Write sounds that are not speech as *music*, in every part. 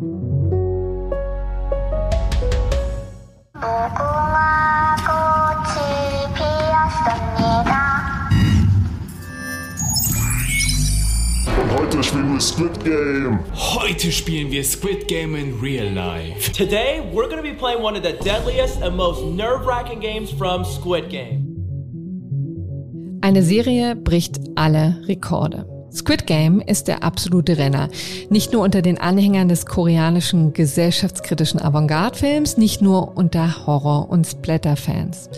Heute spielen wir Squid Game. Heute spielen wir Squid Game in real life. Today, we're going to be playing one of the deadliest and most nerve-wracking games from Squid Game. Eine Serie bricht alle Rekorde. Squid Game ist der absolute Renner. Nicht nur unter den Anhängern des koreanischen gesellschaftskritischen Avantgarde-Films, nicht nur unter Horror- und Splatter-Fans.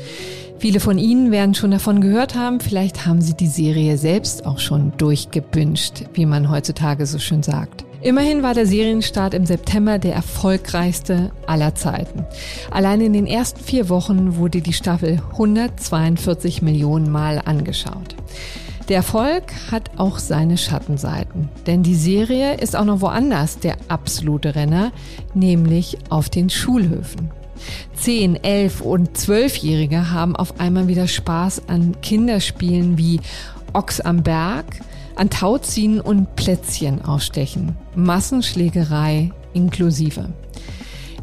Viele von Ihnen werden schon davon gehört haben, vielleicht haben Sie die Serie selbst auch schon durchgebünscht, wie man heutzutage so schön sagt. Immerhin war der Serienstart im September der erfolgreichste aller Zeiten. Allein in den ersten vier Wochen wurde die Staffel 142 Millionen Mal angeschaut. Der Erfolg hat auch seine Schattenseiten, denn die Serie ist auch noch woanders der absolute Renner, nämlich auf den Schulhöfen. Zehn, elf und zwölfjährige haben auf einmal wieder Spaß an Kinderspielen wie Ochs am Berg, an Tauziehen und Plätzchen ausstechen. Massenschlägerei inklusive.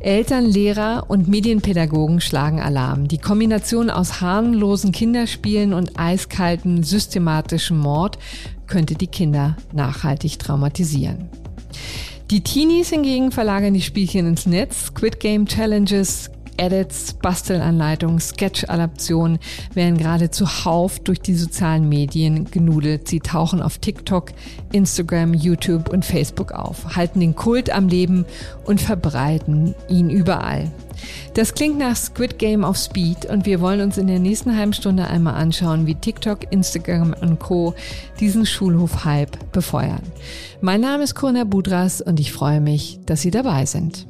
Eltern, Lehrer und Medienpädagogen schlagen Alarm. Die Kombination aus harmlosen Kinderspielen und eiskalten systematischen Mord könnte die Kinder nachhaltig traumatisieren. Die Teenies hingegen verlagern die Spielchen ins Netz. Squid Game Challenges, Edits, Bastelanleitungen, Sketch-Adaptionen werden gerade zuhauf durch die sozialen Medien genudelt. Sie tauchen auf TikTok, Instagram, YouTube und Facebook auf, halten den Kult am Leben und verbreiten ihn überall. Das klingt nach Squid Game auf Speed und wir wollen uns in der nächsten halben Stunde einmal anschauen, wie TikTok, Instagram und Co. diesen Schulhof-Hype befeuern. Mein Name ist Corona Budras und ich freue mich, dass Sie dabei sind.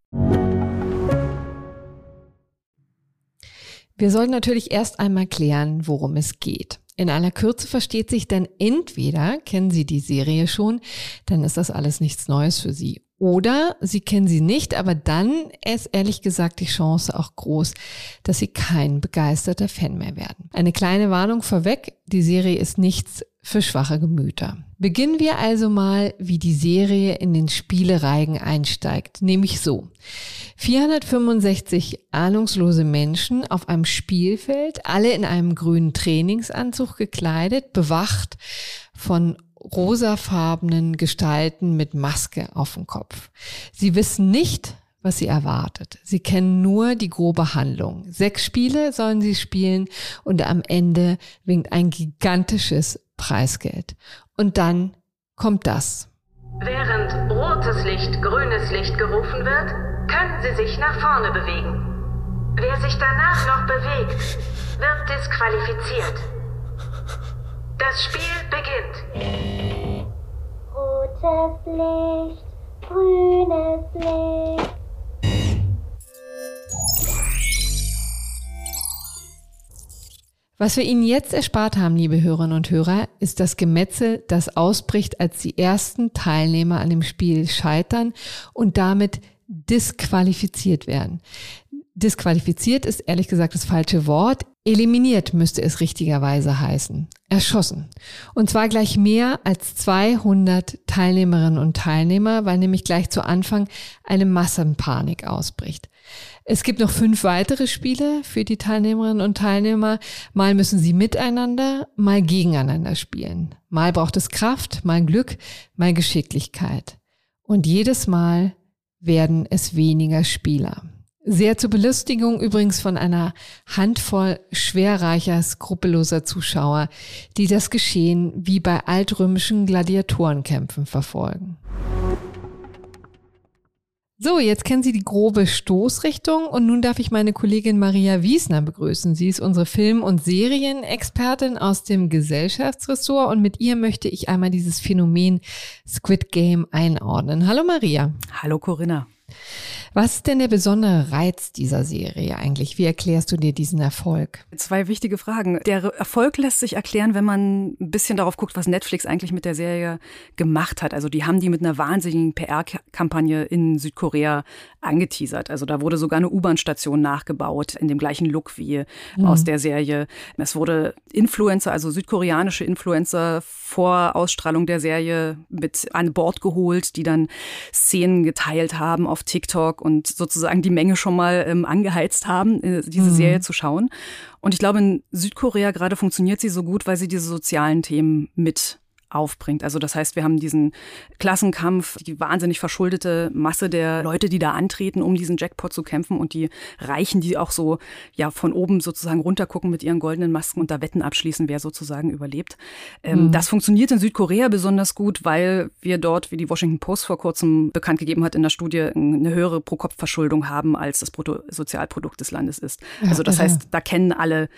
Wir sollten natürlich erst einmal klären, worum es geht. In aller Kürze versteht sich denn entweder kennen Sie die Serie schon, dann ist das alles nichts Neues für Sie. Oder Sie kennen sie nicht, aber dann ist ehrlich gesagt die Chance auch groß, dass Sie kein begeisterter Fan mehr werden. Eine kleine Warnung vorweg, die Serie ist nichts für schwache Gemüter. Beginnen wir also mal, wie die Serie in den Spielereigen einsteigt, nämlich so. 465 ahnungslose Menschen auf einem Spielfeld, alle in einem grünen Trainingsanzug gekleidet, bewacht von rosafarbenen Gestalten mit Maske auf dem Kopf. Sie wissen nicht, was sie erwartet. Sie kennen nur die grobe Handlung. Sechs Spiele sollen sie spielen und am Ende winkt ein gigantisches Preisgeld. Und dann kommt das. Während rotes Licht, grünes Licht gerufen wird, können Sie sich nach vorne bewegen. Wer sich danach noch bewegt, wird disqualifiziert. Das Spiel beginnt. Rotes Licht, grünes Licht. Was wir Ihnen jetzt erspart haben, liebe Hörerinnen und Hörer, ist das Gemetzel, das ausbricht, als die ersten Teilnehmer an dem Spiel scheitern und damit disqualifiziert werden. Disqualifiziert ist ehrlich gesagt das falsche Wort. Eliminiert müsste es richtigerweise heißen. Erschossen. Und zwar gleich mehr als 200 Teilnehmerinnen und Teilnehmer, weil nämlich gleich zu Anfang eine Massenpanik ausbricht. Es gibt noch fünf weitere Spiele für die Teilnehmerinnen und Teilnehmer. Mal müssen sie miteinander, mal gegeneinander spielen. Mal braucht es Kraft, mal Glück, mal Geschicklichkeit. Und jedes Mal werden es weniger Spieler. Sehr zur Belustigung übrigens von einer Handvoll schwerreicher, skrupelloser Zuschauer, die das Geschehen wie bei altrömischen Gladiatorenkämpfen verfolgen. So, jetzt kennen Sie die grobe Stoßrichtung und nun darf ich meine Kollegin Maria Wiesner begrüßen. Sie ist unsere Film- und Serienexpertin aus dem Gesellschaftsressort und mit ihr möchte ich einmal dieses Phänomen Squid Game einordnen. Hallo Maria. Hallo Corinna. Was ist denn der besondere Reiz dieser Serie eigentlich? Wie erklärst du dir diesen Erfolg? Zwei wichtige Fragen. Der Erfolg lässt sich erklären, wenn man ein bisschen darauf guckt, was Netflix eigentlich mit der Serie gemacht hat. Also die haben die mit einer wahnsinnigen PR-Kampagne in Südkorea angeteasert. Also da wurde sogar eine U-Bahn-Station nachgebaut in dem gleichen Look wie mhm. aus der Serie. Es wurde Influencer, also südkoreanische Influencer vor Ausstrahlung der Serie mit an Bord geholt, die dann Szenen geteilt haben auf TikTok und sozusagen die Menge schon mal ähm, angeheizt haben, äh, diese mhm. Serie zu schauen. Und ich glaube, in Südkorea gerade funktioniert sie so gut, weil sie diese sozialen Themen mit aufbringt. Also das heißt, wir haben diesen Klassenkampf, die wahnsinnig verschuldete Masse der Leute, die da antreten, um diesen Jackpot zu kämpfen und die Reichen, die auch so ja von oben sozusagen runtergucken mit ihren goldenen Masken und da Wetten abschließen, wer sozusagen überlebt. Ähm, mhm. Das funktioniert in Südkorea besonders gut, weil wir dort, wie die Washington Post vor kurzem bekannt gegeben hat in der Studie, eine höhere Pro-Kopf-Verschuldung haben, als das Bruttosozialprodukt des Landes ist. Also das heißt, da kennen alle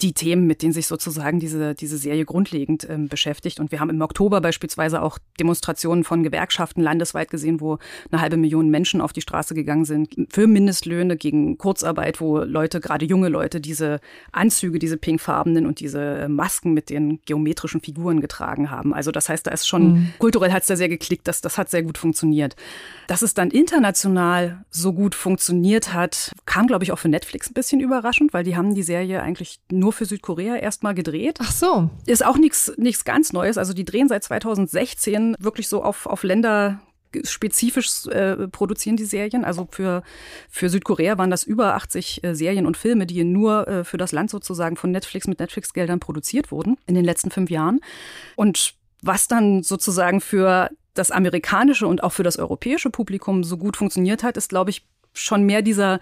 die Themen, mit denen sich sozusagen diese, diese Serie grundlegend ähm, beschäftigt. Und wir haben im Oktober beispielsweise auch Demonstrationen von Gewerkschaften landesweit gesehen, wo eine halbe Million Menschen auf die Straße gegangen sind für Mindestlöhne gegen Kurzarbeit, wo Leute, gerade junge Leute, diese Anzüge, diese pinkfarbenen und diese äh, Masken mit den geometrischen Figuren getragen haben. Also das heißt, da ist schon, mhm. kulturell hat es da sehr geklickt, das, das hat sehr gut funktioniert. Dass es dann international so gut funktioniert hat, kam, glaube ich, auch für Netflix ein bisschen überraschend, weil die haben die Serie eigentlich nur nur für Südkorea erstmal gedreht. Ach so. Ist auch nichts ganz Neues. Also die drehen seit 2016 wirklich so auf, auf Länder spezifisch äh, produzieren die Serien. Also für, für Südkorea waren das über 80 äh, Serien und Filme, die nur äh, für das Land sozusagen von Netflix mit Netflix-Geldern produziert wurden in den letzten fünf Jahren. Und was dann sozusagen für das amerikanische und auch für das europäische Publikum so gut funktioniert hat, ist, glaube ich, schon mehr dieser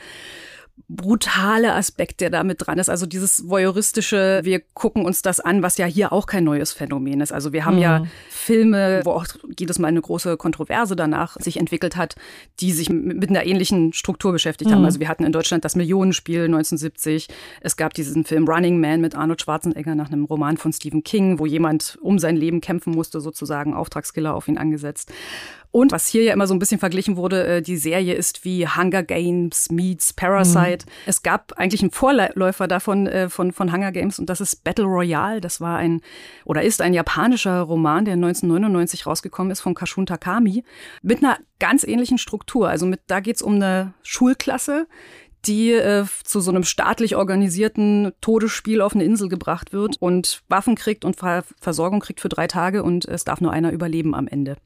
brutale Aspekt, der da mit dran ist. Also dieses voyeuristische, wir gucken uns das an, was ja hier auch kein neues Phänomen ist. Also wir haben mhm. ja Filme, wo auch jedes Mal eine große Kontroverse danach sich entwickelt hat, die sich mit einer ähnlichen Struktur beschäftigt mhm. haben. Also wir hatten in Deutschland das Millionenspiel 1970. Es gab diesen Film Running Man mit Arnold Schwarzenegger nach einem Roman von Stephen King, wo jemand um sein Leben kämpfen musste, sozusagen Auftragskiller auf ihn angesetzt. Und was hier ja immer so ein bisschen verglichen wurde, äh, die Serie ist wie Hunger Games meets Parasite. Mhm. Es gab eigentlich einen Vorläufer davon äh, von, von Hunger Games und das ist Battle Royale. Das war ein oder ist ein japanischer Roman, der 1999 rausgekommen ist von Kashun Takami mit einer ganz ähnlichen Struktur. Also mit da geht's um eine Schulklasse, die äh, zu so einem staatlich organisierten Todesspiel auf eine Insel gebracht wird und Waffen kriegt und Ver Versorgung kriegt für drei Tage und es darf nur einer überleben am Ende.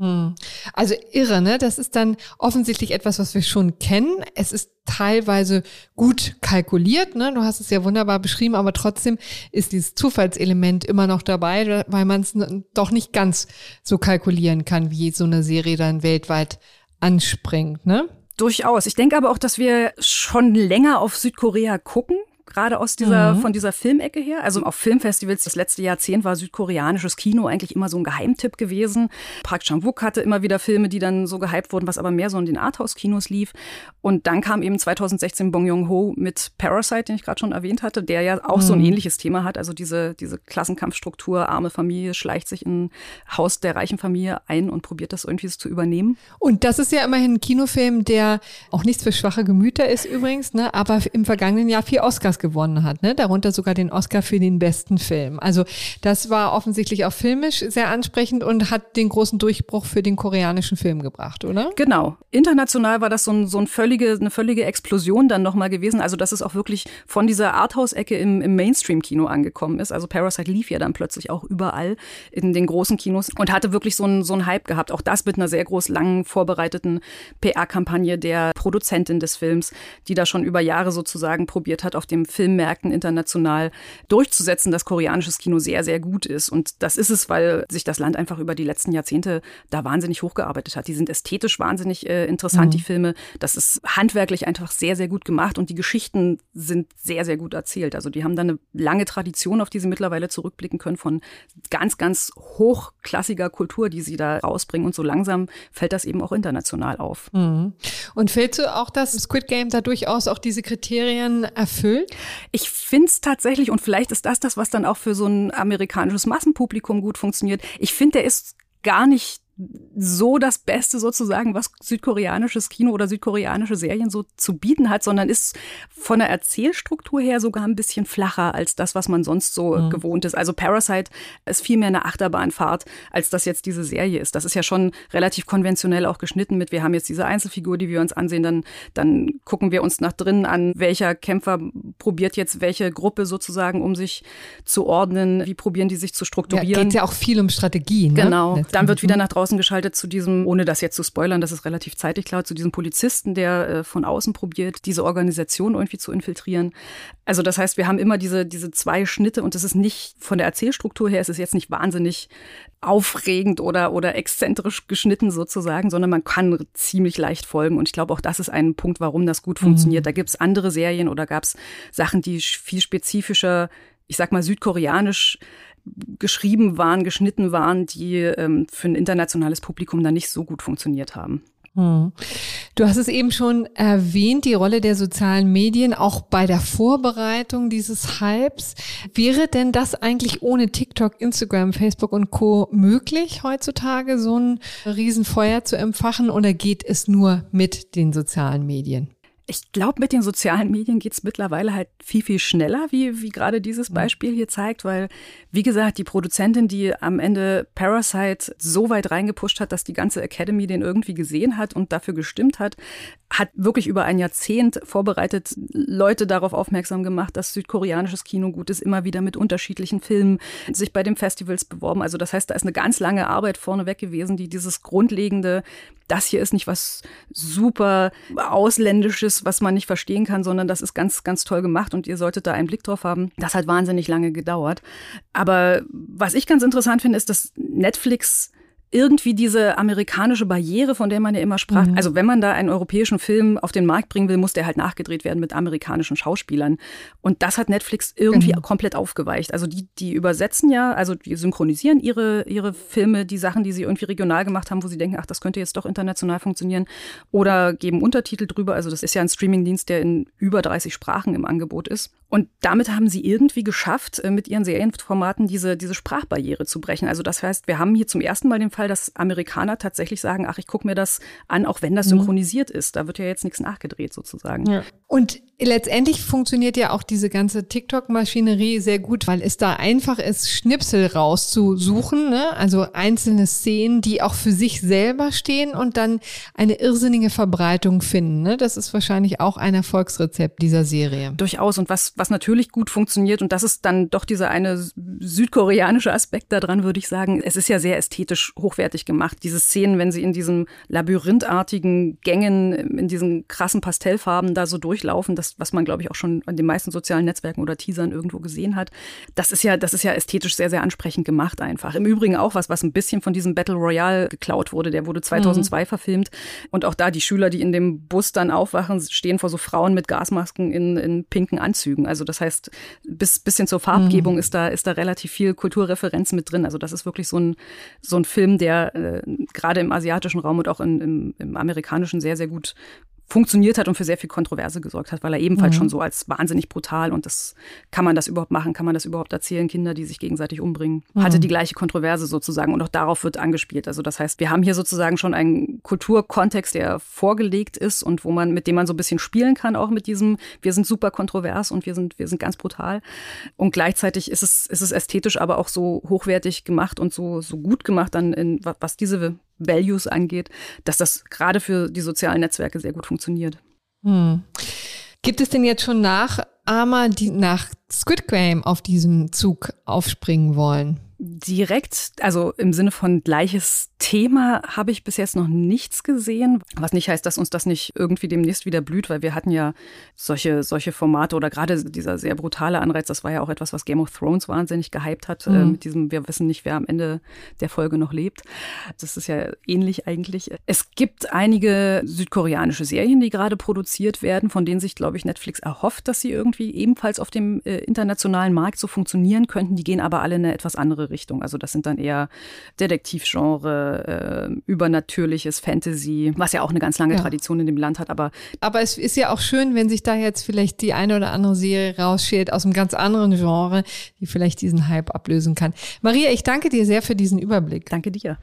Hm. Also irre, ne? Das ist dann offensichtlich etwas, was wir schon kennen. Es ist teilweise gut kalkuliert, ne? Du hast es ja wunderbar beschrieben, aber trotzdem ist dieses Zufallselement immer noch dabei, weil man es doch nicht ganz so kalkulieren kann, wie so eine Serie dann weltweit anspringt, ne? Durchaus. Ich denke aber auch, dass wir schon länger auf Südkorea gucken gerade aus dieser, mhm. von dieser Filmecke her. Also auf Filmfestivals das letzte Jahrzehnt war südkoreanisches Kino eigentlich immer so ein Geheimtipp gewesen. Park Chan-wook hatte immer wieder Filme, die dann so gehypt wurden, was aber mehr so in den Arthouse-Kinos lief. Und dann kam eben 2016 Bong Joon-ho mit Parasite, den ich gerade schon erwähnt hatte, der ja auch mhm. so ein mhm. ähnliches Thema hat. Also diese, diese Klassenkampfstruktur, arme Familie schleicht sich in ein Haus der reichen Familie ein und probiert das irgendwie zu übernehmen. Und das ist ja immerhin ein Kinofilm, der auch nichts für schwache Gemüter ist übrigens, ne? aber im vergangenen Jahr vier Oscars gewonnen hat, ne? darunter sogar den Oscar für den besten Film. Also das war offensichtlich auch filmisch sehr ansprechend und hat den großen Durchbruch für den koreanischen Film gebracht, oder? Genau. International war das so ein, so ein völlige, eine völlige Explosion dann nochmal gewesen. Also dass es auch wirklich von dieser Arthouse-Ecke im, im Mainstream-Kino angekommen ist. Also Parasite lief ja dann plötzlich auch überall in den großen Kinos und hatte wirklich so einen, so einen Hype gehabt. Auch das mit einer sehr groß langen vorbereiteten PR-Kampagne der Produzentin des Films, die da schon über Jahre sozusagen probiert hat, auf den Filmmärkten international durchzusetzen, dass koreanisches Kino sehr, sehr gut ist. Und das ist es, weil sich das Land einfach über die letzten Jahrzehnte da wahnsinnig hochgearbeitet hat. Die sind ästhetisch wahnsinnig äh, interessant, mhm. die Filme. Das ist handwerklich einfach sehr, sehr gut gemacht und die Geschichten sind sehr, sehr gut erzählt. Also die haben da eine lange Tradition, auf die sie mittlerweile zurückblicken können, von ganz, ganz hochklassiger Kultur, die sie da rausbringen. Und so langsam fällt das eben auch international auf. Mhm. Und fällt so auch, dass Squid Game da durchaus auch diese Kriterien erfüllt? Ich finde es tatsächlich, und vielleicht ist das das, was dann auch für so ein amerikanisches Massenpublikum gut funktioniert. Ich finde, der ist gar nicht so das Beste sozusagen, was südkoreanisches Kino oder südkoreanische Serien so zu bieten hat, sondern ist von der Erzählstruktur her sogar ein bisschen flacher als das, was man sonst so mhm. gewohnt ist. Also Parasite ist viel mehr eine Achterbahnfahrt, als das jetzt diese Serie ist. Das ist ja schon relativ konventionell auch geschnitten mit, wir haben jetzt diese Einzelfigur, die wir uns ansehen, dann, dann gucken wir uns nach drinnen an, welcher Kämpfer probiert jetzt welche Gruppe sozusagen, um sich zu ordnen, wie probieren die sich zu strukturieren. Ja, geht ja auch viel um Strategie. Ne? Genau, dann wird wieder nach draußen außen geschaltet zu diesem, ohne das jetzt zu spoilern, das ist relativ zeitig klar, zu diesem Polizisten, der äh, von außen probiert, diese Organisation irgendwie zu infiltrieren. Also das heißt, wir haben immer diese, diese zwei Schnitte und es ist nicht von der Erzählstruktur her, es ist jetzt nicht wahnsinnig aufregend oder, oder exzentrisch geschnitten sozusagen, sondern man kann ziemlich leicht folgen. Und ich glaube, auch das ist ein Punkt, warum das gut funktioniert. Mhm. Da gibt es andere Serien oder gab es Sachen, die viel spezifischer, ich sag mal, südkoreanisch geschrieben waren, geschnitten waren, die ähm, für ein internationales Publikum dann nicht so gut funktioniert haben. Hm. Du hast es eben schon erwähnt, die Rolle der sozialen Medien auch bei der Vorbereitung dieses Hypes. Wäre denn das eigentlich ohne TikTok, Instagram, Facebook und Co möglich heutzutage, so ein Riesenfeuer zu empfachen oder geht es nur mit den sozialen Medien? Ich glaube, mit den sozialen Medien geht es mittlerweile halt viel, viel schneller, wie, wie gerade dieses Beispiel hier zeigt, weil, wie gesagt, die Produzentin, die am Ende Parasite so weit reingepusht hat, dass die ganze Academy den irgendwie gesehen hat und dafür gestimmt hat, hat wirklich über ein Jahrzehnt vorbereitet Leute darauf aufmerksam gemacht, dass südkoreanisches Kino gut ist, immer wieder mit unterschiedlichen Filmen sich bei den Festivals beworben. Also das heißt, da ist eine ganz lange Arbeit vorneweg gewesen, die dieses grundlegende, das hier ist nicht was super ausländisches, was man nicht verstehen kann, sondern das ist ganz, ganz toll gemacht und ihr solltet da einen Blick drauf haben. Das hat wahnsinnig lange gedauert. Aber was ich ganz interessant finde, ist, dass Netflix irgendwie diese amerikanische Barriere, von der man ja immer sprach. Mhm. Also wenn man da einen europäischen Film auf den Markt bringen will, muss der halt nachgedreht werden mit amerikanischen Schauspielern. Und das hat Netflix irgendwie mhm. komplett aufgeweicht. Also die, die übersetzen ja, also die synchronisieren ihre, ihre Filme, die Sachen, die sie irgendwie regional gemacht haben, wo sie denken, ach, das könnte jetzt doch international funktionieren. Oder geben Untertitel drüber. Also das ist ja ein Streamingdienst, der in über 30 Sprachen im Angebot ist. Und damit haben sie irgendwie geschafft, äh, mit ihren Serienformaten diese, diese Sprachbarriere zu brechen. Also das heißt, wir haben hier zum ersten Mal den Fall, dass Amerikaner tatsächlich sagen, ach, ich gucke mir das an, auch wenn das mhm. synchronisiert ist. Da wird ja jetzt nichts nachgedreht sozusagen. Ja. Und letztendlich funktioniert ja auch diese ganze TikTok-Maschinerie sehr gut, weil es da einfach ist, Schnipsel rauszusuchen, ne? also einzelne Szenen, die auch für sich selber stehen und dann eine irrsinnige Verbreitung finden. Ne? Das ist wahrscheinlich auch ein Erfolgsrezept dieser Serie. Durchaus. Und was, was natürlich gut funktioniert, und das ist dann doch dieser eine südkoreanische Aspekt daran, würde ich sagen, es ist ja sehr ästhetisch hochwertig gemacht. Diese Szenen, wenn sie in diesen labyrinthartigen Gängen, in diesen krassen Pastellfarben da so durchlaufen, das, was man, glaube ich, auch schon an den meisten sozialen Netzwerken oder Teasern irgendwo gesehen hat, das ist ja, das ist ja ästhetisch sehr, sehr ansprechend gemacht einfach. Im Übrigen auch was, was ein bisschen von diesem Battle Royale geklaut wurde. Der wurde 2002 mhm. verfilmt. Und auch da die Schüler, die in dem Bus dann aufwachen, stehen vor so Frauen mit Gasmasken in, in pinken Anzügen. Also das heißt, bis bisschen zur Farbgebung mhm. ist da ist da relativ viel Kulturreferenz mit drin. Also das ist wirklich so ein so ein Film, der äh, gerade im asiatischen Raum und auch in, im, im amerikanischen sehr sehr gut funktioniert hat und für sehr viel Kontroverse gesorgt hat, weil er ebenfalls mhm. schon so als wahnsinnig brutal und das kann man das überhaupt machen, kann man das überhaupt erzählen, Kinder, die sich gegenseitig umbringen, mhm. hatte die gleiche Kontroverse sozusagen und auch darauf wird angespielt. Also das heißt, wir haben hier sozusagen schon einen Kulturkontext, der vorgelegt ist und wo man mit dem man so ein bisschen spielen kann, auch mit diesem wir sind super kontrovers und wir sind wir sind ganz brutal und gleichzeitig ist es ist es ästhetisch, aber auch so hochwertig gemacht und so so gut gemacht dann in was diese Values angeht, dass das gerade für die sozialen Netzwerke sehr gut funktioniert. Hm. Gibt es denn jetzt schon Nachahmer, die nach Squid Game auf diesem Zug aufspringen wollen? Direkt, also im Sinne von gleiches Thema, habe ich bis jetzt noch nichts gesehen. Was nicht heißt, dass uns das nicht irgendwie demnächst wieder blüht, weil wir hatten ja solche, solche Formate oder gerade dieser sehr brutale Anreiz, das war ja auch etwas, was Game of Thrones wahnsinnig gehypt hat, äh, mhm. äh, mit diesem, wir wissen nicht, wer am Ende der Folge noch lebt. Das ist ja ähnlich eigentlich. Es gibt einige südkoreanische Serien, die gerade produziert werden, von denen sich, glaube ich, Netflix erhofft, dass sie irgendwie ebenfalls auf dem äh, internationalen Markt so funktionieren könnten. Die gehen aber alle in eine etwas andere Richtung. Richtung. Also das sind dann eher Detektivgenre, äh, übernatürliches Fantasy, was ja auch eine ganz lange ja. Tradition in dem Land hat. Aber, aber es ist ja auch schön, wenn sich da jetzt vielleicht die eine oder andere Serie rausschält aus einem ganz anderen Genre, die vielleicht diesen Hype ablösen kann. Maria, ich danke dir sehr für diesen Überblick. Danke dir.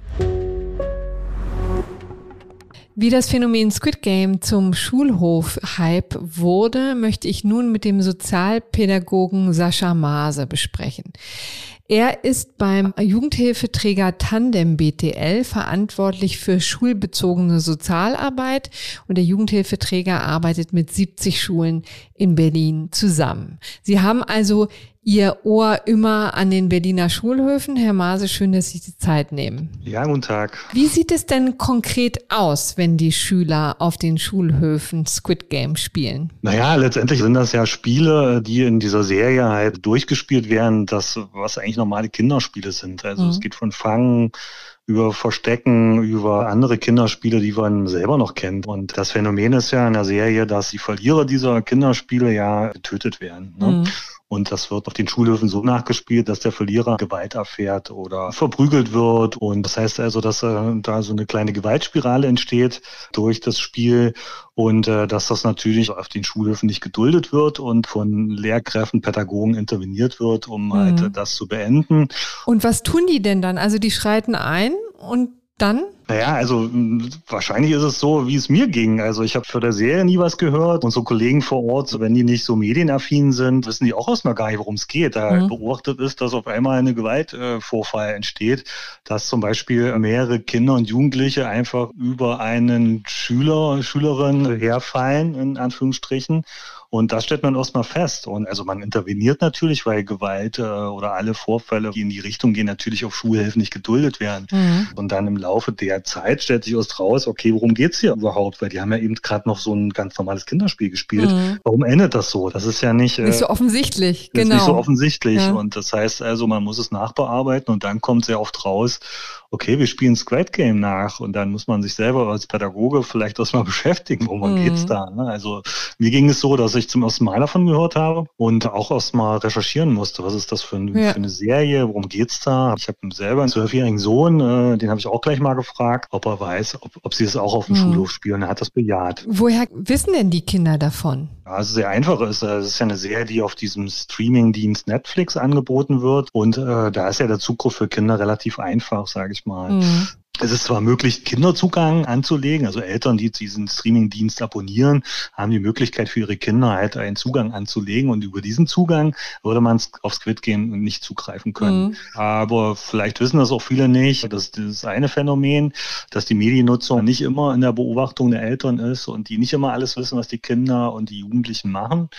Wie das Phänomen Squid Game zum Schulhof-Hype wurde, möchte ich nun mit dem Sozialpädagogen Sascha Maase besprechen. Er ist beim Jugendhilfeträger Tandem BTL verantwortlich für schulbezogene Sozialarbeit und der Jugendhilfeträger arbeitet mit 70 Schulen in Berlin zusammen. Sie haben also Ihr Ohr immer an den Berliner Schulhöfen. Herr Maase, schön, dass Sie die Zeit nehmen. Ja, guten Tag. Wie sieht es denn konkret aus, wenn die Schüler auf den Schulhöfen Squid Game spielen? Naja, letztendlich sind das ja Spiele, die in dieser Serie halt durchgespielt werden, das, was eigentlich normale Kinderspiele sind. Also mhm. es geht von Fangen, über Verstecken, über andere Kinderspiele, die man selber noch kennt. Und das Phänomen ist ja in der Serie, dass die Verlierer dieser Kinderspiele ja getötet werden. Ne? Mhm. Und das wird auf den Schulhöfen so nachgespielt, dass der Verlierer Gewalt erfährt oder verprügelt wird. Und das heißt also, dass äh, da so eine kleine Gewaltspirale entsteht durch das Spiel und äh, dass das natürlich auf den Schulhöfen nicht geduldet wird und von Lehrkräften, Pädagogen interveniert wird, um halt, mhm. halt das zu beenden. Und was tun die denn dann? Also die schreiten ein und dann? Naja, also wahrscheinlich ist es so, wie es mir ging. Also ich habe für der Serie nie was gehört. Unsere Kollegen vor Ort, wenn die nicht so medienaffin sind, wissen die auch erstmal gar nicht, worum es geht. Da mhm. beobachtet ist, dass auf einmal eine Gewaltvorfall äh, entsteht, dass zum Beispiel mehrere Kinder und Jugendliche einfach über einen Schüler, Schülerin herfallen, in Anführungsstrichen. Und das stellt man erstmal fest. Und also man interveniert natürlich, weil Gewalt äh, oder alle Vorfälle, die in die Richtung gehen, natürlich auf Schulhilfen nicht geduldet werden. Mhm. Und dann im Laufe der Zeit stellt sich erst raus, okay, worum geht's hier überhaupt? Weil die haben ja eben gerade noch so ein ganz normales Kinderspiel gespielt. Mhm. Warum endet das so? Das ist ja nicht, äh, nicht so offensichtlich. Genau. Nicht so offensichtlich. Ja. Und das heißt also, man muss es nachbearbeiten und dann kommt sehr oft raus, okay, wir spielen Squid Game nach und dann muss man sich selber als Pädagoge vielleicht erstmal *laughs* beschäftigen, worum mhm. geht's da. Ne? Also mir ging es so, dass ich zum ersten Mal davon gehört habe und auch erstmal recherchieren musste, was ist das für, ein, ja. für eine Serie, worum geht's da. Ich habe selber einen zwölfjährigen Sohn, äh, den habe ich auch gleich mal gefragt, ob er weiß, ob, ob sie es auch auf dem mhm. Schulhof spielen. Er hat das bejaht. Woher wissen denn die Kinder davon? Also sehr einfach ist, äh, es ist ja eine Serie, die auf diesem Streaming-Dienst Netflix angeboten wird und äh, da ist ja der Zugriff für Kinder relativ einfach, sage ich mal. Mhm. Es ist zwar möglich, Kinderzugang anzulegen, also Eltern, die diesen Streamingdienst abonnieren, haben die Möglichkeit für ihre Kinder halt einen Zugang anzulegen und über diesen Zugang würde man auf Squid Game nicht zugreifen können. Mhm. Aber vielleicht wissen das auch viele nicht. Das ist das eine Phänomen, dass die Mediennutzung nicht immer in der Beobachtung der Eltern ist und die nicht immer alles wissen, was die Kinder und die Jugendlichen machen.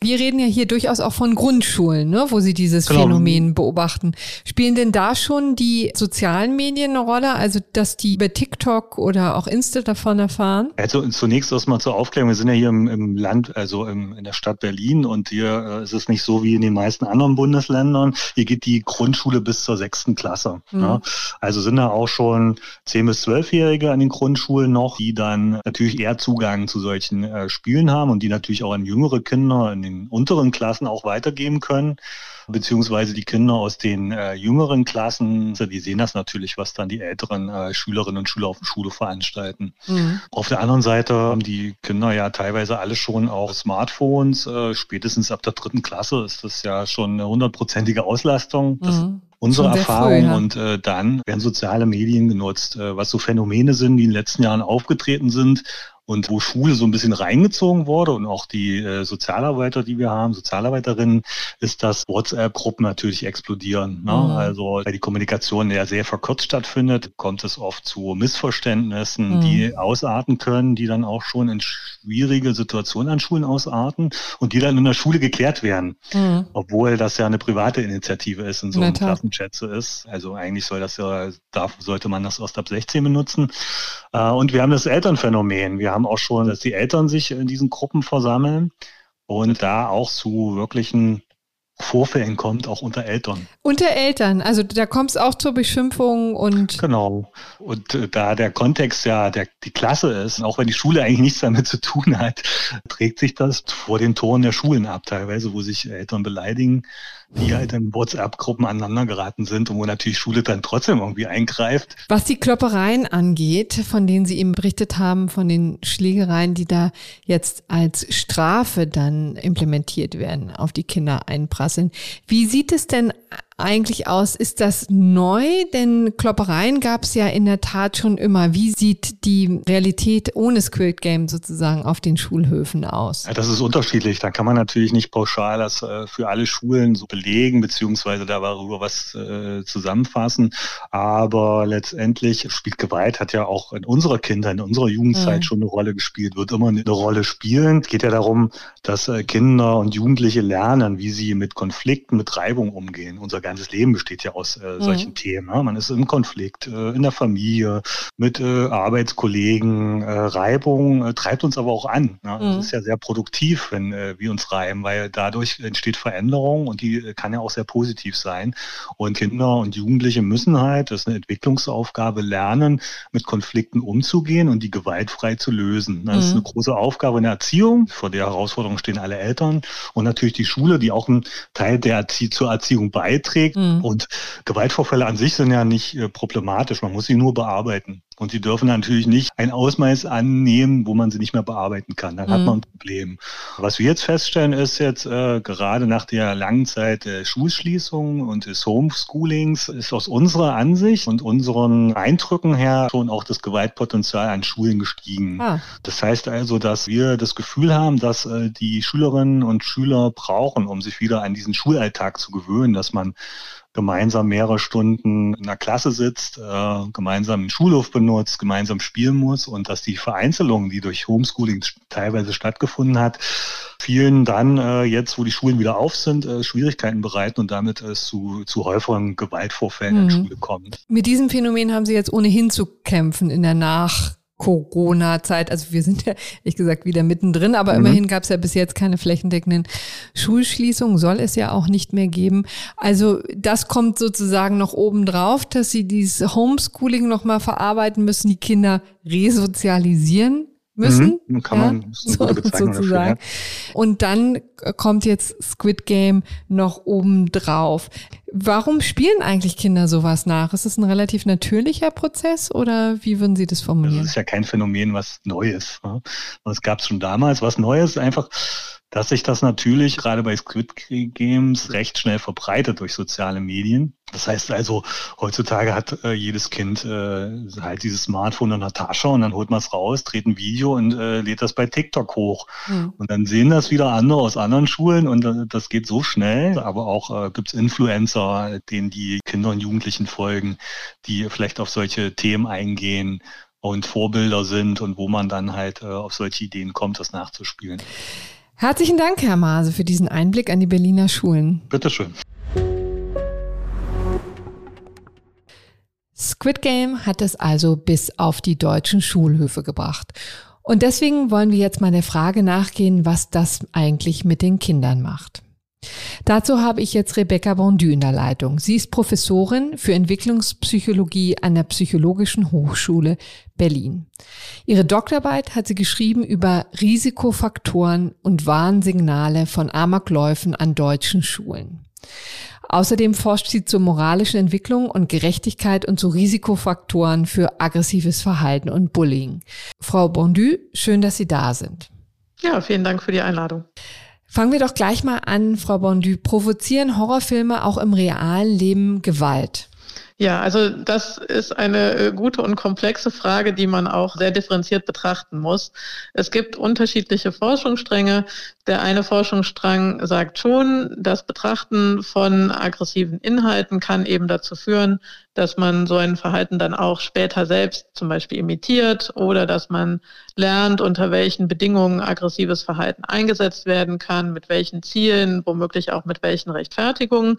Wir reden ja hier durchaus auch von Grundschulen, ne, wo sie dieses genau. Phänomen beobachten. Spielen denn da schon die sozialen Medien eine Rolle? Also also, dass die über TikTok oder auch Insta davon erfahren? Also zunächst erstmal zur Aufklärung. Wir sind ja hier im, im Land, also im, in der Stadt Berlin und hier äh, ist es nicht so wie in den meisten anderen Bundesländern. Hier geht die Grundschule bis zur sechsten Klasse. Mhm. Ja. Also sind da auch schon zehn bis zwölfjährige an den Grundschulen noch, die dann natürlich eher Zugang zu solchen äh, Spielen haben und die natürlich auch an jüngere Kinder in den unteren Klassen auch weitergeben können beziehungsweise die Kinder aus den äh, jüngeren Klassen, die sehen das natürlich, was dann die älteren äh, Schülerinnen und Schüler auf der Schule veranstalten. Mhm. Auf der anderen Seite haben die Kinder ja teilweise alle schon auch Smartphones. Äh, spätestens ab der dritten Klasse ist das ja schon eine hundertprozentige Auslastung. Das mhm unsere Erfahrung. Früh, ja. Und äh, dann werden soziale Medien genutzt, äh, was so Phänomene sind, die in den letzten Jahren aufgetreten sind und wo Schule so ein bisschen reingezogen wurde und auch die äh, Sozialarbeiter, die wir haben, Sozialarbeiterinnen, ist, dass WhatsApp-Gruppen natürlich explodieren. Ne? Mhm. Also weil die Kommunikation ja sehr verkürzt stattfindet, kommt es oft zu Missverständnissen, mhm. die ausarten können, die dann auch schon in schwierige Situationen an Schulen ausarten und die dann in der Schule geklärt werden, mhm. obwohl das ja eine private Initiative ist und so ein Klassenchat so ist. Also eigentlich soll das ja, darf, sollte man das erst ab 16 benutzen. Äh, und wir haben das Elternphänomen. Wir haben auch schon, dass die Eltern sich in diesen Gruppen versammeln und da auch zu wirklichen Vorfällen kommt, auch unter Eltern. Unter Eltern, also da kommt es auch zur Beschimpfung und. Genau. Und äh, da der Kontext ja der, die Klasse ist, auch wenn die Schule eigentlich nichts damit zu tun hat, *laughs* trägt sich das vor den Toren der Schulen ab, teilweise, wo sich Eltern beleidigen die halt in WhatsApp-Gruppen aneinander geraten sind und wo natürlich Schule dann trotzdem irgendwie eingreift. Was die Kloppereien angeht, von denen Sie eben berichtet haben, von den Schlägereien, die da jetzt als Strafe dann implementiert werden, auf die Kinder einprasseln. Wie sieht es denn eigentlich aus? Ist das neu? Denn Kloppereien gab es ja in der Tat schon immer. Wie sieht die Realität ohne Squid Game sozusagen auf den Schulhöfen aus? Ja, das ist unterschiedlich. Da kann man natürlich nicht pauschal das äh, für alle Schulen so belegen, beziehungsweise darüber was äh, zusammenfassen. Aber letztendlich spielt Gewalt, hat ja auch in unserer Kindheit, in unserer Jugendzeit mhm. schon eine Rolle gespielt, wird immer eine Rolle spielen. Es geht ja darum, dass äh, Kinder und Jugendliche lernen, wie sie mit Konflikten, mit Reibung umgehen. Unser ganzes Leben besteht ja aus äh, solchen mhm. Themen. Ne? Man ist im Konflikt, äh, in der Familie, mit äh, Arbeitskollegen. Äh, Reibung äh, treibt uns aber auch an. Ne? Mhm. Das ist ja sehr produktiv, wenn äh, wir uns reiben, weil dadurch entsteht Veränderung und die kann ja auch sehr positiv sein. Und Kinder und Jugendliche müssen halt, das ist eine Entwicklungsaufgabe, lernen, mit Konflikten umzugehen und die gewaltfrei zu lösen. Das mhm. ist eine große Aufgabe in der Erziehung. Vor der Herausforderung stehen alle Eltern und natürlich die Schule, die auch einen Teil der Erzie zur Erziehung beiträgt beiträgt. Mhm. Und Gewaltvorfälle an sich sind ja nicht äh, problematisch. Man muss sie nur bearbeiten. Und sie dürfen natürlich nicht ein Ausmaß annehmen, wo man sie nicht mehr bearbeiten kann. Dann mhm. hat man ein Problem. Was wir jetzt feststellen, ist jetzt äh, gerade nach der langen Zeit der Schulschließung und des Homeschoolings ist aus unserer Ansicht und unseren Eindrücken her schon auch das Gewaltpotenzial an Schulen gestiegen. Ah. Das heißt also, dass wir das Gefühl haben, dass äh, die Schülerinnen und Schüler brauchen, um sich wieder an diesen Schulalltag zu gewöhnen, dass man gemeinsam mehrere Stunden in der Klasse sitzt, äh, gemeinsam den Schulhof benutzt, gemeinsam spielen muss und dass die Vereinzelung, die durch Homeschooling teilweise stattgefunden hat, vielen dann äh, jetzt, wo die Schulen wieder auf sind, äh, Schwierigkeiten bereiten und damit es zu, zu häufigeren Gewaltvorfällen mhm. in der Schule kommt. Mit diesem Phänomen haben Sie jetzt ohnehin zu kämpfen in der Nach Corona-Zeit. Also wir sind ja, ehrlich gesagt, wieder mittendrin, aber mhm. immerhin gab es ja bis jetzt keine flächendeckenden Schulschließungen, soll es ja auch nicht mehr geben. Also das kommt sozusagen noch oben drauf, dass sie dieses Homeschooling nochmal verarbeiten müssen, die Kinder resozialisieren müssen. Mhm, kann man *laughs* so, sozusagen. Dafür, ja. Und dann kommt jetzt Squid Game noch oben drauf. Warum spielen eigentlich Kinder sowas nach? Ist es ein relativ natürlicher Prozess oder wie würden Sie das formulieren? Das ist ja kein Phänomen, was neu ist. Ne? Es gab es schon damals. Was Neues einfach dass sich das natürlich gerade bei Squid Games recht schnell verbreitet durch soziale Medien. Das heißt also, heutzutage hat äh, jedes Kind äh, halt dieses Smartphone in der Tasche und dann holt man es raus, dreht ein Video und äh, lädt das bei TikTok hoch. Mhm. Und dann sehen das wieder andere aus anderen Schulen und äh, das geht so schnell. Aber auch äh, gibt es Influencer, denen die Kinder und Jugendlichen folgen, die vielleicht auf solche Themen eingehen und Vorbilder sind und wo man dann halt äh, auf solche Ideen kommt, das nachzuspielen. Herzlichen Dank, Herr Maase, für diesen Einblick an die Berliner Schulen. Bitteschön. Squid Game hat es also bis auf die deutschen Schulhöfe gebracht. Und deswegen wollen wir jetzt mal der Frage nachgehen, was das eigentlich mit den Kindern macht. Dazu habe ich jetzt Rebecca Bondu in der Leitung. Sie ist Professorin für Entwicklungspsychologie an der Psychologischen Hochschule Berlin. Ihre Doktorarbeit hat sie geschrieben über Risikofaktoren und Warnsignale von Amokläufen an deutschen Schulen. Außerdem forscht sie zur moralischen Entwicklung und Gerechtigkeit und zu Risikofaktoren für aggressives Verhalten und Bullying. Frau Bondu, schön, dass Sie da sind. Ja, vielen Dank für die Einladung. Fangen wir doch gleich mal an, Frau Bondu. Provozieren Horrorfilme auch im realen Leben Gewalt? Ja, also das ist eine äh, gute und komplexe Frage, die man auch sehr differenziert betrachten muss. Es gibt unterschiedliche Forschungsstränge. Der eine Forschungsstrang sagt schon, das Betrachten von aggressiven Inhalten kann eben dazu führen, dass man so ein Verhalten dann auch später selbst zum Beispiel imitiert oder dass man lernt, unter welchen Bedingungen aggressives Verhalten eingesetzt werden kann, mit welchen Zielen, womöglich auch mit welchen Rechtfertigungen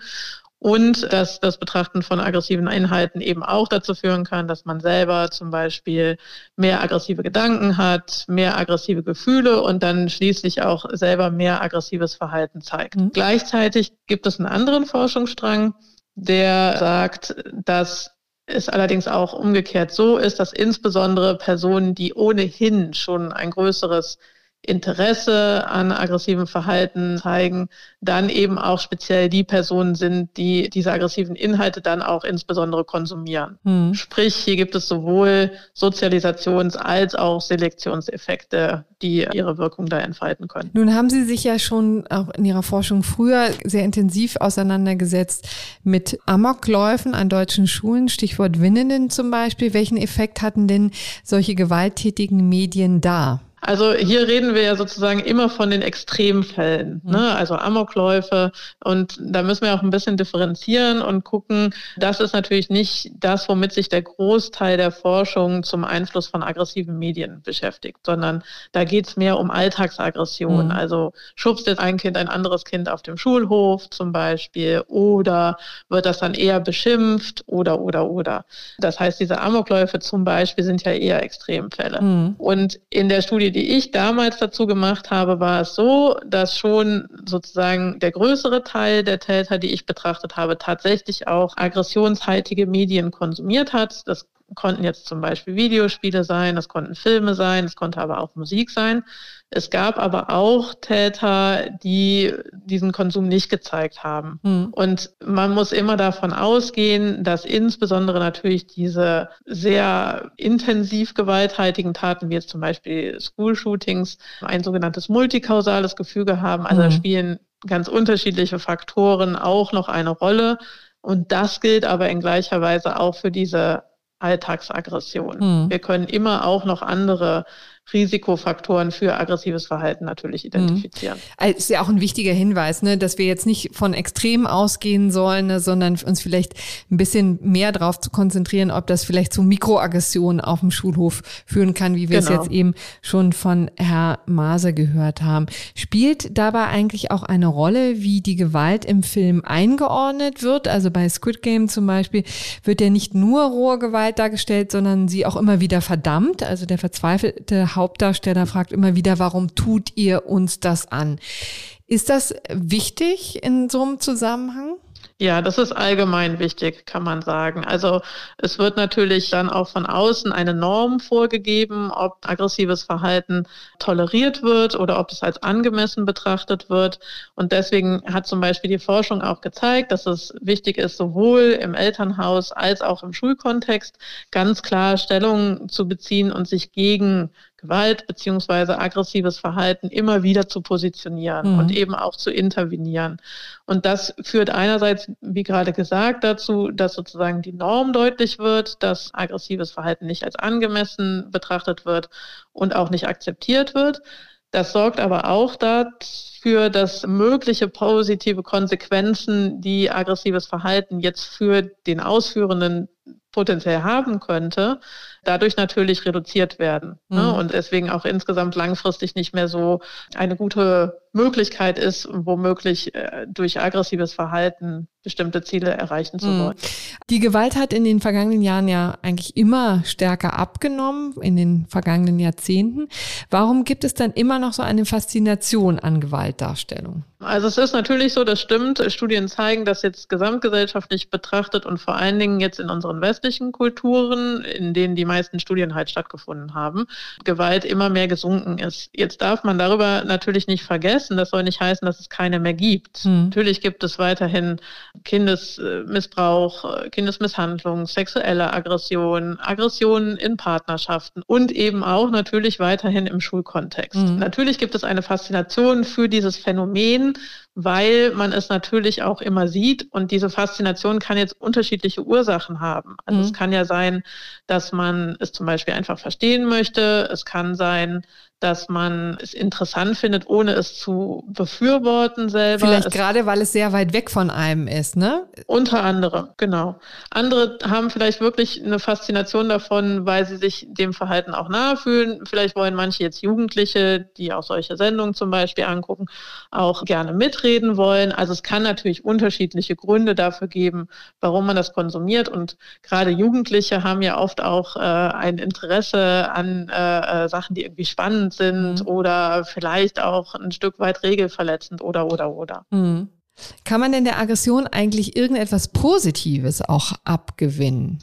und dass das Betrachten von aggressiven Inhalten eben auch dazu führen kann, dass man selber zum Beispiel mehr aggressive Gedanken hat, mehr aggressive Gefühle und dann schließlich auch selber mehr aggressives Verhalten zeigt. Mhm. Gleichzeitig gibt es einen anderen Forschungsstrang, der sagt, dass es allerdings auch umgekehrt so ist, dass insbesondere Personen, die ohnehin schon ein größeres Interesse an aggressivem Verhalten zeigen, dann eben auch speziell die Personen sind, die diese aggressiven Inhalte dann auch insbesondere konsumieren. Mhm. Sprich, hier gibt es sowohl Sozialisations- als auch Selektionseffekte, die ihre Wirkung da entfalten können. Nun haben Sie sich ja schon auch in Ihrer Forschung früher sehr intensiv auseinandergesetzt mit Amokläufen an deutschen Schulen, Stichwort Winnenden zum Beispiel. Welchen Effekt hatten denn solche gewalttätigen Medien da? Also hier reden wir ja sozusagen immer von den Extremfällen, mhm. ne? also Amokläufe. Und da müssen wir auch ein bisschen differenzieren und gucken, das ist natürlich nicht das, womit sich der Großteil der Forschung zum Einfluss von aggressiven Medien beschäftigt, sondern da geht es mehr um Alltagsaggression. Mhm. Also schubst jetzt ein Kind ein anderes Kind auf dem Schulhof zum Beispiel oder wird das dann eher beschimpft oder oder oder. Das heißt, diese Amokläufe zum Beispiel sind ja eher Extremfälle. Mhm. Und in der Studie, die ich damals dazu gemacht habe, war es so, dass schon sozusagen der größere Teil der Täter, die ich betrachtet habe, tatsächlich auch aggressionshaltige Medien konsumiert hat. Das konnten jetzt zum Beispiel Videospiele sein, das konnten Filme sein, es konnte aber auch Musik sein. Es gab aber auch Täter, die diesen Konsum nicht gezeigt haben. Mhm. Und man muss immer davon ausgehen, dass insbesondere natürlich diese sehr intensiv gewalthaltigen Taten, wie jetzt zum Beispiel School-Shootings, ein sogenanntes multikausales Gefüge haben. Also mhm. da spielen ganz unterschiedliche Faktoren auch noch eine Rolle. Und das gilt aber in gleicher Weise auch für diese Alltagsaggression. Mhm. Wir können immer auch noch andere Risikofaktoren für aggressives Verhalten natürlich identifizieren. Mhm. Ist ja auch ein wichtiger Hinweis, ne, dass wir jetzt nicht von Extremen ausgehen sollen, ne, sondern uns vielleicht ein bisschen mehr darauf zu konzentrieren, ob das vielleicht zu Mikroaggressionen auf dem Schulhof führen kann, wie wir genau. es jetzt eben schon von Herr Maase gehört haben. Spielt dabei eigentlich auch eine Rolle, wie die Gewalt im Film eingeordnet wird? Also bei Squid Game zum Beispiel wird ja nicht nur rohe Gewalt dargestellt, sondern sie auch immer wieder verdammt. Also der verzweifelte Hauptdarsteller fragt immer wieder, warum tut ihr uns das an? Ist das wichtig in so einem Zusammenhang? Ja, das ist allgemein wichtig, kann man sagen. Also es wird natürlich dann auch von außen eine Norm vorgegeben, ob aggressives Verhalten toleriert wird oder ob es als angemessen betrachtet wird. Und deswegen hat zum Beispiel die Forschung auch gezeigt, dass es wichtig ist, sowohl im Elternhaus als auch im Schulkontext ganz klar Stellung zu beziehen und sich gegen Gewalt beziehungsweise aggressives Verhalten immer wieder zu positionieren mhm. und eben auch zu intervenieren. Und das führt einerseits, wie gerade gesagt, dazu, dass sozusagen die Norm deutlich wird, dass aggressives Verhalten nicht als angemessen betrachtet wird und auch nicht akzeptiert wird. Das sorgt aber auch dafür, dass mögliche positive Konsequenzen, die aggressives Verhalten jetzt für den Ausführenden potenziell haben könnte, dadurch natürlich reduziert werden. Ne? Mhm. Und deswegen auch insgesamt langfristig nicht mehr so eine gute Möglichkeit ist, womöglich äh, durch aggressives Verhalten bestimmte Ziele erreichen zu mhm. wollen. Die Gewalt hat in den vergangenen Jahren ja eigentlich immer stärker abgenommen, in den vergangenen Jahrzehnten. Warum gibt es dann immer noch so eine Faszination an Gewaltdarstellung? Also es ist natürlich so, das stimmt. Studien zeigen, dass jetzt gesamtgesellschaftlich betrachtet und vor allen Dingen jetzt in unseren westlichen Kulturen, in denen die meisten Studien halt stattgefunden haben, Gewalt immer mehr gesunken ist. Jetzt darf man darüber natürlich nicht vergessen, das soll nicht heißen, dass es keine mehr gibt. Mhm. Natürlich gibt es weiterhin Kindesmissbrauch, Kindesmisshandlung, sexuelle Aggression, Aggressionen in Partnerschaften und eben auch natürlich weiterhin im Schulkontext. Mhm. Natürlich gibt es eine Faszination für dieses Phänomen, weil man es natürlich auch immer sieht und diese Faszination kann jetzt unterschiedliche Ursachen haben. Also mhm. es kann ja sein, dass man es zum Beispiel einfach verstehen möchte. Es kann sein, dass man es interessant findet, ohne es zu befürworten selber. Vielleicht es gerade, weil es sehr weit weg von einem ist, ne? Unter anderem, genau. Andere haben vielleicht wirklich eine Faszination davon, weil sie sich dem Verhalten auch nahe fühlen. Vielleicht wollen manche jetzt Jugendliche, die auch solche Sendungen zum Beispiel angucken, auch gerne mitreden wollen. Also es kann natürlich unterschiedliche Gründe dafür geben, warum man das konsumiert. Und gerade Jugendliche haben ja oft auch äh, ein Interesse an äh, äh Sachen, die irgendwie spannend sind mhm. oder vielleicht auch ein Stück weit regelverletzend oder oder oder. Mhm. Kann man denn der Aggression eigentlich irgendetwas Positives auch abgewinnen?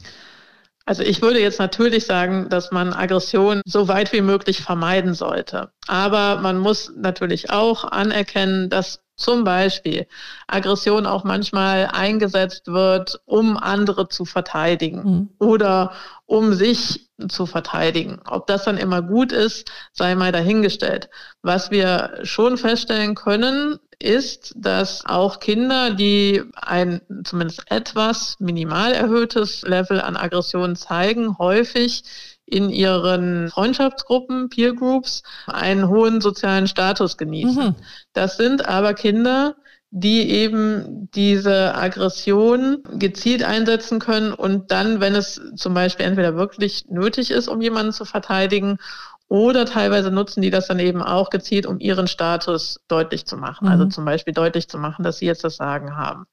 Also ich würde jetzt natürlich sagen, dass man Aggression so weit wie möglich vermeiden sollte. Aber man muss natürlich auch anerkennen, dass zum Beispiel Aggression auch manchmal eingesetzt wird, um andere zu verteidigen mhm. oder um sich zu verteidigen. Ob das dann immer gut ist, sei mal dahingestellt. Was wir schon feststellen können, ist, dass auch Kinder, die ein zumindest etwas minimal erhöhtes Level an Aggression zeigen, häufig in ihren Freundschaftsgruppen, Peer Groups, einen hohen sozialen Status genießen. Mhm. Das sind aber Kinder, die eben diese Aggression gezielt einsetzen können und dann, wenn es zum Beispiel entweder wirklich nötig ist, um jemanden zu verteidigen, oder teilweise nutzen die das dann eben auch gezielt, um ihren Status deutlich zu machen. Also mhm. Also zum Beispiel deutlich zu machen, dass sie jetzt das Sagen haben.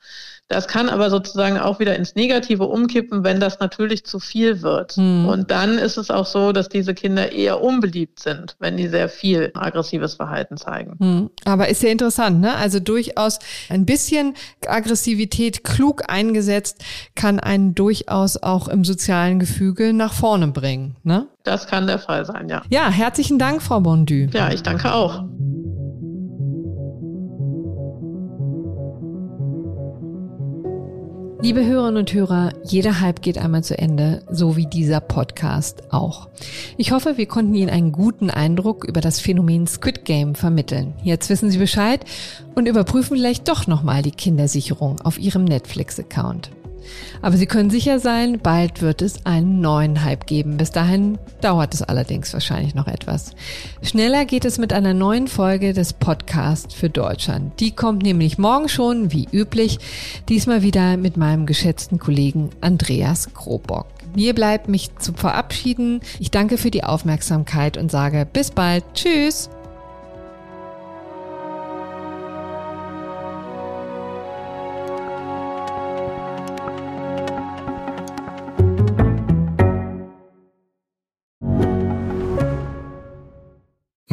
Das kann aber sozusagen auch wieder ins Negative umkippen, wenn das natürlich zu viel wird. Mhm. Und dann ist es auch so, dass diese Kinder eher unbeliebt sind, wenn die sehr viel aggressives Verhalten zeigen. Mhm. Aber ist sehr interessant, ne? Also durchaus ein bisschen Aggressivität klug eingesetzt kann einen durchaus auch im sozialen Gefüge nach vorne bringen, ne? Das kann der Fall sein, ja. Ja, herzlichen Dank, Frau Bondu. Ja, ich danke auch. Liebe Hörerinnen und Hörer, jeder Hype geht einmal zu Ende, so wie dieser Podcast auch. Ich hoffe, wir konnten Ihnen einen guten Eindruck über das Phänomen Squid Game vermitteln. Jetzt wissen Sie Bescheid und überprüfen vielleicht doch nochmal die Kindersicherung auf Ihrem Netflix-Account. Aber Sie können sicher sein, bald wird es einen neuen Hype geben. Bis dahin dauert es allerdings wahrscheinlich noch etwas. Schneller geht es mit einer neuen Folge des Podcasts für Deutschland. Die kommt nämlich morgen schon, wie üblich, diesmal wieder mit meinem geschätzten Kollegen Andreas Krobock. Mir bleibt mich zu verabschieden. Ich danke für die Aufmerksamkeit und sage bis bald. Tschüss.